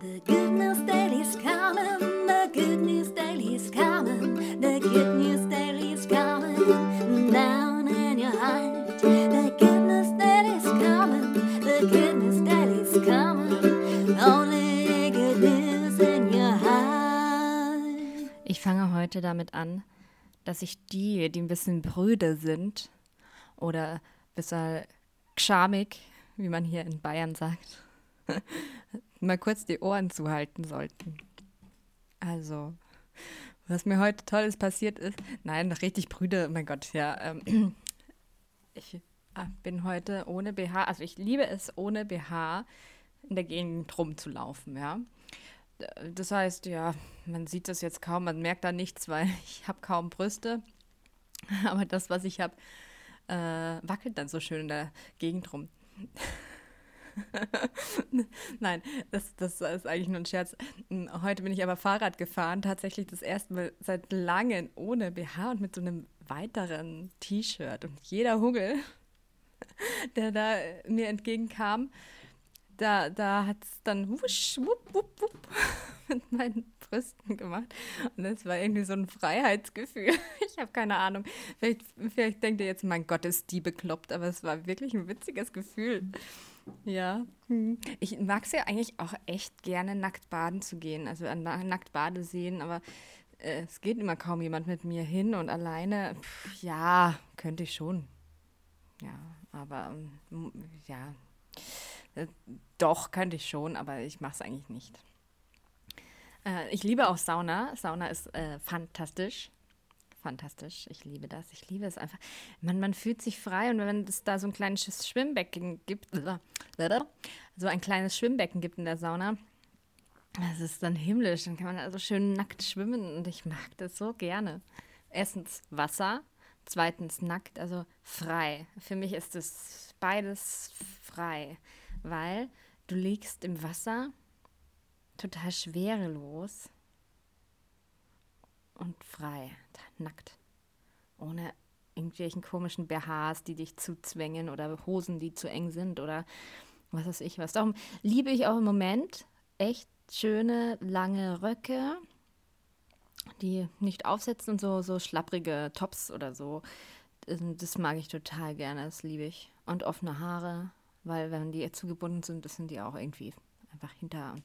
The good news daily's coming, the good news daily's coming, the good news daily's coming down in your heart. The good news daily's coming, the good news daily's coming, only good news in your heart. Ich fange heute damit an, dass ich die, die ein bisschen brüde sind oder bisschen gschamig, wie man hier in Bayern sagt, mal kurz die Ohren zuhalten sollten. Also, was mir heute Tolles passiert ist, nein, richtig brüde, oh mein Gott, ja, ähm, ich ah, bin heute ohne BH, also ich liebe es, ohne BH in der Gegend rumzulaufen, ja. Das heißt, ja, man sieht das jetzt kaum, man merkt da nichts, weil ich habe kaum Brüste. Aber das, was ich habe, äh, wackelt dann so schön in der Gegend rum. Nein, das, das ist eigentlich nur ein Scherz. Heute bin ich aber Fahrrad gefahren, tatsächlich das erste Mal seit langem ohne BH und mit so einem weiteren T-Shirt. Und jeder Hugel, der da mir entgegenkam, da, da hat es dann wusch, wupp, wupp, wupp mit meinen Brüsten gemacht. Und das war irgendwie so ein Freiheitsgefühl. Ich habe keine Ahnung. Vielleicht, vielleicht denkt ihr jetzt, mein Gott, ist die bekloppt, aber es war wirklich ein witziges Gefühl. Ja. Hm. Ich mag es ja eigentlich auch echt gerne, nackt baden zu gehen. Also an nackt Badeseen, aber äh, es geht immer kaum jemand mit mir hin und alleine, pff, ja, könnte ich schon. Ja, aber ähm, ja, äh, doch, könnte ich schon, aber ich mache es eigentlich nicht. Äh, ich liebe auch Sauna. Sauna ist äh, fantastisch. Fantastisch. Ich liebe das. Ich liebe es einfach. Man, man fühlt sich frei und wenn es da so ein kleines Schwimmbecken gibt, so ein kleines Schwimmbecken gibt in der Sauna, das ist dann himmlisch. Dann kann man also schön nackt schwimmen und ich mag das so gerne. Erstens Wasser, zweitens nackt, also frei. Für mich ist es beides frei, weil du liegst im Wasser total schwerelos und frei, nackt. Ohne irgendwelchen komischen BHs, die dich zuzwängen oder Hosen, die zu eng sind oder was weiß ich was. Darum liebe ich auch im Moment echt schöne, lange Röcke, die nicht aufsetzen und so, so schlapprige Tops oder so. Das mag ich total gerne, das liebe ich. Und offene Haare, weil wenn die zugebunden sind, das sind die auch irgendwie einfach hinter. Und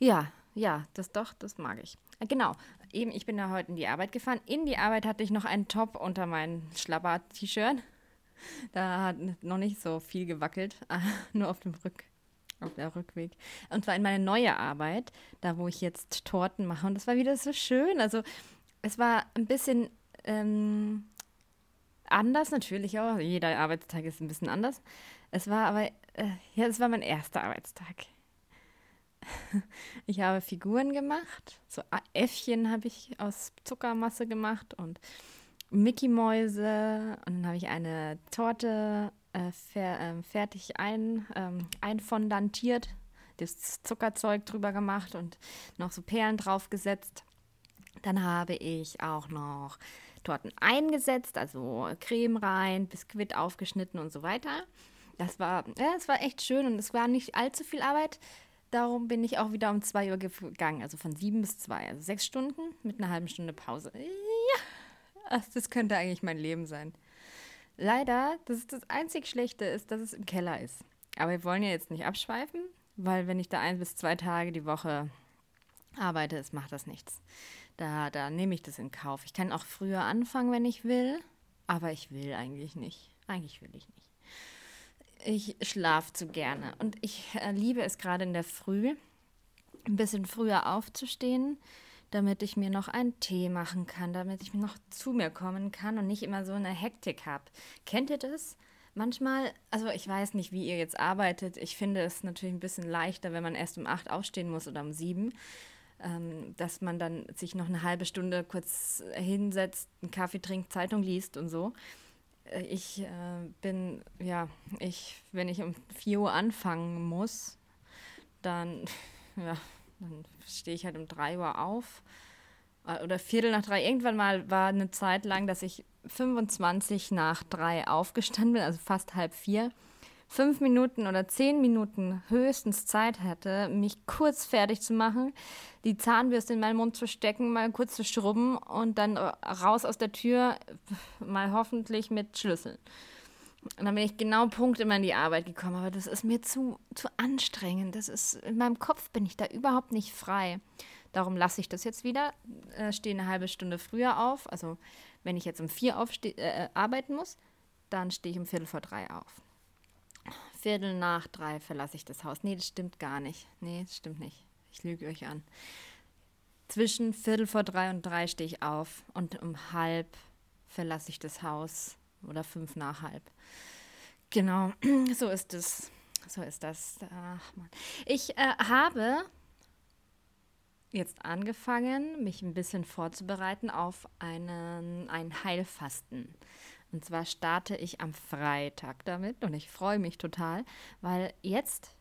ja, ja, das doch, das mag ich. Äh, genau, eben, ich bin da heute in die Arbeit gefahren. In die Arbeit hatte ich noch einen Top unter mein Schlabber-T-Shirt. Da hat noch nicht so viel gewackelt, nur auf dem Rück, auf der Rückweg. Und zwar in meine neue Arbeit, da wo ich jetzt Torten mache. Und das war wieder so schön. Also es war ein bisschen ähm, anders natürlich auch. Jeder Arbeitstag ist ein bisschen anders. Es war aber, äh, ja, es war mein erster Arbeitstag. Ich habe Figuren gemacht. So Äffchen habe ich aus Zuckermasse gemacht und Mickey-Mäuse. Und dann habe ich eine Torte äh, fer äh, fertig ein, ähm, einfondantiert, das Zuckerzeug drüber gemacht und noch so Perlen draufgesetzt. Dann habe ich auch noch Torten eingesetzt, also Creme rein, Biskuit aufgeschnitten und so weiter. Das war, ja, es war echt schön und es war nicht allzu viel Arbeit. Darum bin ich auch wieder um 2 Uhr gegangen, also von 7 bis 2, also sechs Stunden mit einer halben Stunde Pause. Ja, das könnte eigentlich mein Leben sein. Leider, das ist das einzig Schlechte, ist, dass es im Keller ist. Aber wir wollen ja jetzt nicht abschweifen, weil wenn ich da ein bis zwei Tage die Woche arbeite, es macht das nichts. Da, da nehme ich das in Kauf. Ich kann auch früher anfangen, wenn ich will, aber ich will eigentlich nicht. Eigentlich will ich nicht. Ich schlafe zu gerne und ich äh, liebe es gerade in der Früh, ein bisschen früher aufzustehen, damit ich mir noch einen Tee machen kann, damit ich noch zu mir kommen kann und nicht immer so eine Hektik habe. Kennt ihr das? Manchmal, also ich weiß nicht, wie ihr jetzt arbeitet. Ich finde es natürlich ein bisschen leichter, wenn man erst um acht aufstehen muss oder um sieben, ähm, dass man dann sich noch eine halbe Stunde kurz hinsetzt, einen Kaffee trinkt, Zeitung liest und so. Äh, ich äh, bin, ja, ich, wenn ich um 4 Uhr anfangen muss, dann, ja, dann stehe ich halt um 3 Uhr auf. Äh, oder Viertel nach drei. Irgendwann mal war eine Zeit lang, dass ich 25 nach drei aufgestanden bin, also fast halb vier, fünf Minuten oder zehn Minuten höchstens Zeit hätte, mich kurz fertig zu machen, die Zahnbürste in meinen Mund zu stecken, mal kurz zu schrubben und dann raus aus der Tür, mal hoffentlich mit Schlüssel. Und dann bin ich genau Punkt immer in die Arbeit gekommen, aber das ist mir zu, zu anstrengend. Das ist, in meinem Kopf bin ich da überhaupt nicht frei. Darum lasse ich das jetzt wieder, äh, stehe eine halbe Stunde früher auf. Also wenn ich jetzt um vier aufste äh, äh, arbeiten muss, dann stehe ich um Viertel vor drei auf. Viertel nach drei verlasse ich das Haus. Nee, das stimmt gar nicht. Nee, das stimmt nicht. Ich lüge euch an. Zwischen Viertel vor drei und drei stehe ich auf und um halb verlasse ich das Haus oder fünf nach halb. Genau, so ist es. So ist das. Ach Mann. Ich äh, habe jetzt angefangen, mich ein bisschen vorzubereiten auf einen, ein Heilfasten. Und zwar starte ich am Freitag damit und ich freue mich total, weil jetzt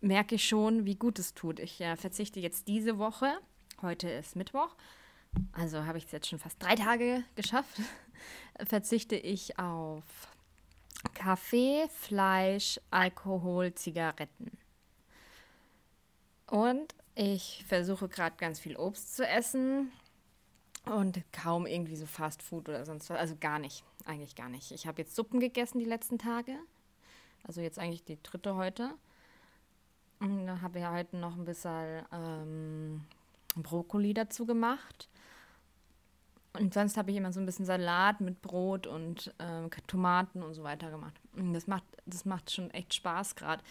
merke ich schon, wie gut es tut. Ich äh, verzichte jetzt diese Woche, heute ist Mittwoch, also habe ich es jetzt schon fast drei Tage geschafft, verzichte ich auf Kaffee, Fleisch, Alkohol, Zigaretten. Und ich versuche gerade ganz viel Obst zu essen und kaum irgendwie so Fast Food oder sonst was. Also gar nicht, eigentlich gar nicht. Ich habe jetzt Suppen gegessen die letzten Tage. Also jetzt eigentlich die dritte heute. Und dann habe ich heute noch ein bisschen ähm, Brokkoli dazu gemacht. Und sonst habe ich immer so ein bisschen Salat mit Brot und äh, Tomaten und so weiter gemacht. Und das macht, das macht schon echt Spaß gerade.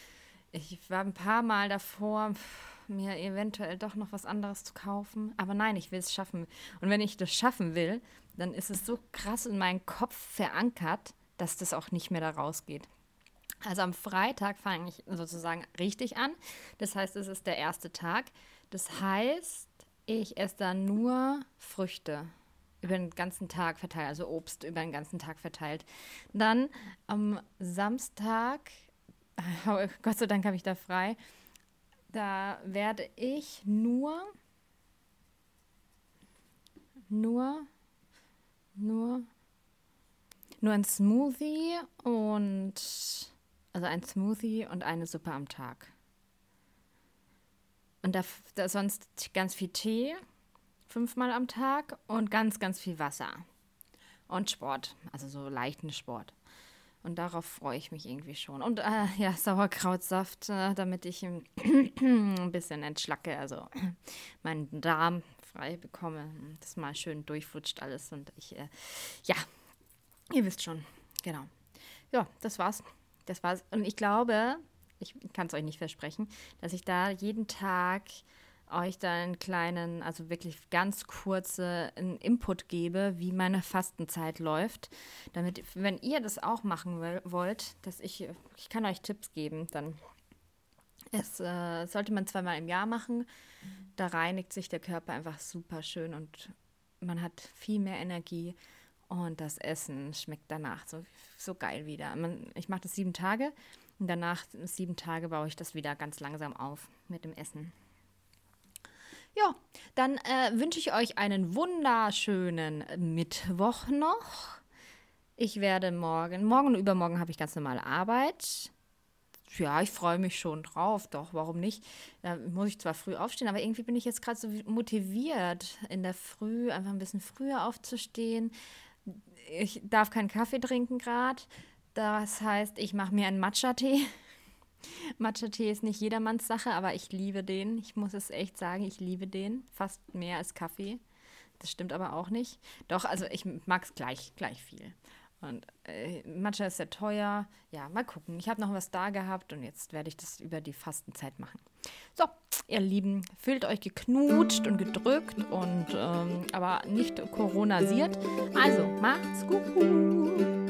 Ich war ein paar Mal davor, mir eventuell doch noch was anderes zu kaufen. Aber nein, ich will es schaffen. Und wenn ich das schaffen will, dann ist es so krass in meinen Kopf verankert, dass das auch nicht mehr da rausgeht. Also am Freitag fange ich sozusagen richtig an. Das heißt, es ist der erste Tag. Das heißt, ich esse dann nur Früchte über den ganzen Tag verteilt, also Obst über den ganzen Tag verteilt. Dann am Samstag, Gott sei Dank habe ich da frei, da werde ich nur, nur, nur, nur ein Smoothie und, also ein Smoothie und eine Suppe am Tag. Und da, da sonst ganz viel Tee, fünfmal am Tag und ganz, ganz viel Wasser. Und Sport, also so leichten Sport. Und darauf freue ich mich irgendwie schon. Und äh, ja, Sauerkrautsaft, äh, damit ich ein bisschen entschlacke, also meinen Darm frei bekomme. Das mal schön durchflutscht alles. Und ich, äh, ja, ihr wisst schon, genau. Ja, das war's. Das war's. Und ich glaube, ich kann es euch nicht versprechen, dass ich da jeden Tag euch da einen kleinen, also wirklich ganz kurze Input gebe, wie meine Fastenzeit läuft, damit, wenn ihr das auch machen wollt, dass ich, ich kann euch Tipps geben, dann es äh, sollte man zweimal im Jahr machen. Da reinigt sich der Körper einfach super schön und man hat viel mehr Energie und das Essen schmeckt danach so, so geil wieder. Man, ich mache das sieben Tage und danach sieben Tage baue ich das wieder ganz langsam auf mit dem Essen. Ja, dann äh, wünsche ich euch einen wunderschönen Mittwoch noch. Ich werde morgen, morgen und übermorgen habe ich ganz normale Arbeit. Ja, ich freue mich schon drauf, doch, warum nicht? Da muss ich zwar früh aufstehen, aber irgendwie bin ich jetzt gerade so motiviert, in der Früh einfach ein bisschen früher aufzustehen. Ich darf keinen Kaffee trinken gerade. Das heißt, ich mache mir einen Matcha-Tee. Matcha-Tee ist nicht jedermanns Sache, aber ich liebe den. Ich muss es echt sagen, ich liebe den. Fast mehr als Kaffee. Das stimmt aber auch nicht. Doch, also ich mag es gleich, gleich viel. Und äh, Matcha ist sehr teuer. Ja, mal gucken. Ich habe noch was da gehabt und jetzt werde ich das über die Fastenzeit machen. So, ihr Lieben, fühlt euch geknutscht und gedrückt und ähm, aber nicht coronasiert. Also, macht's gut.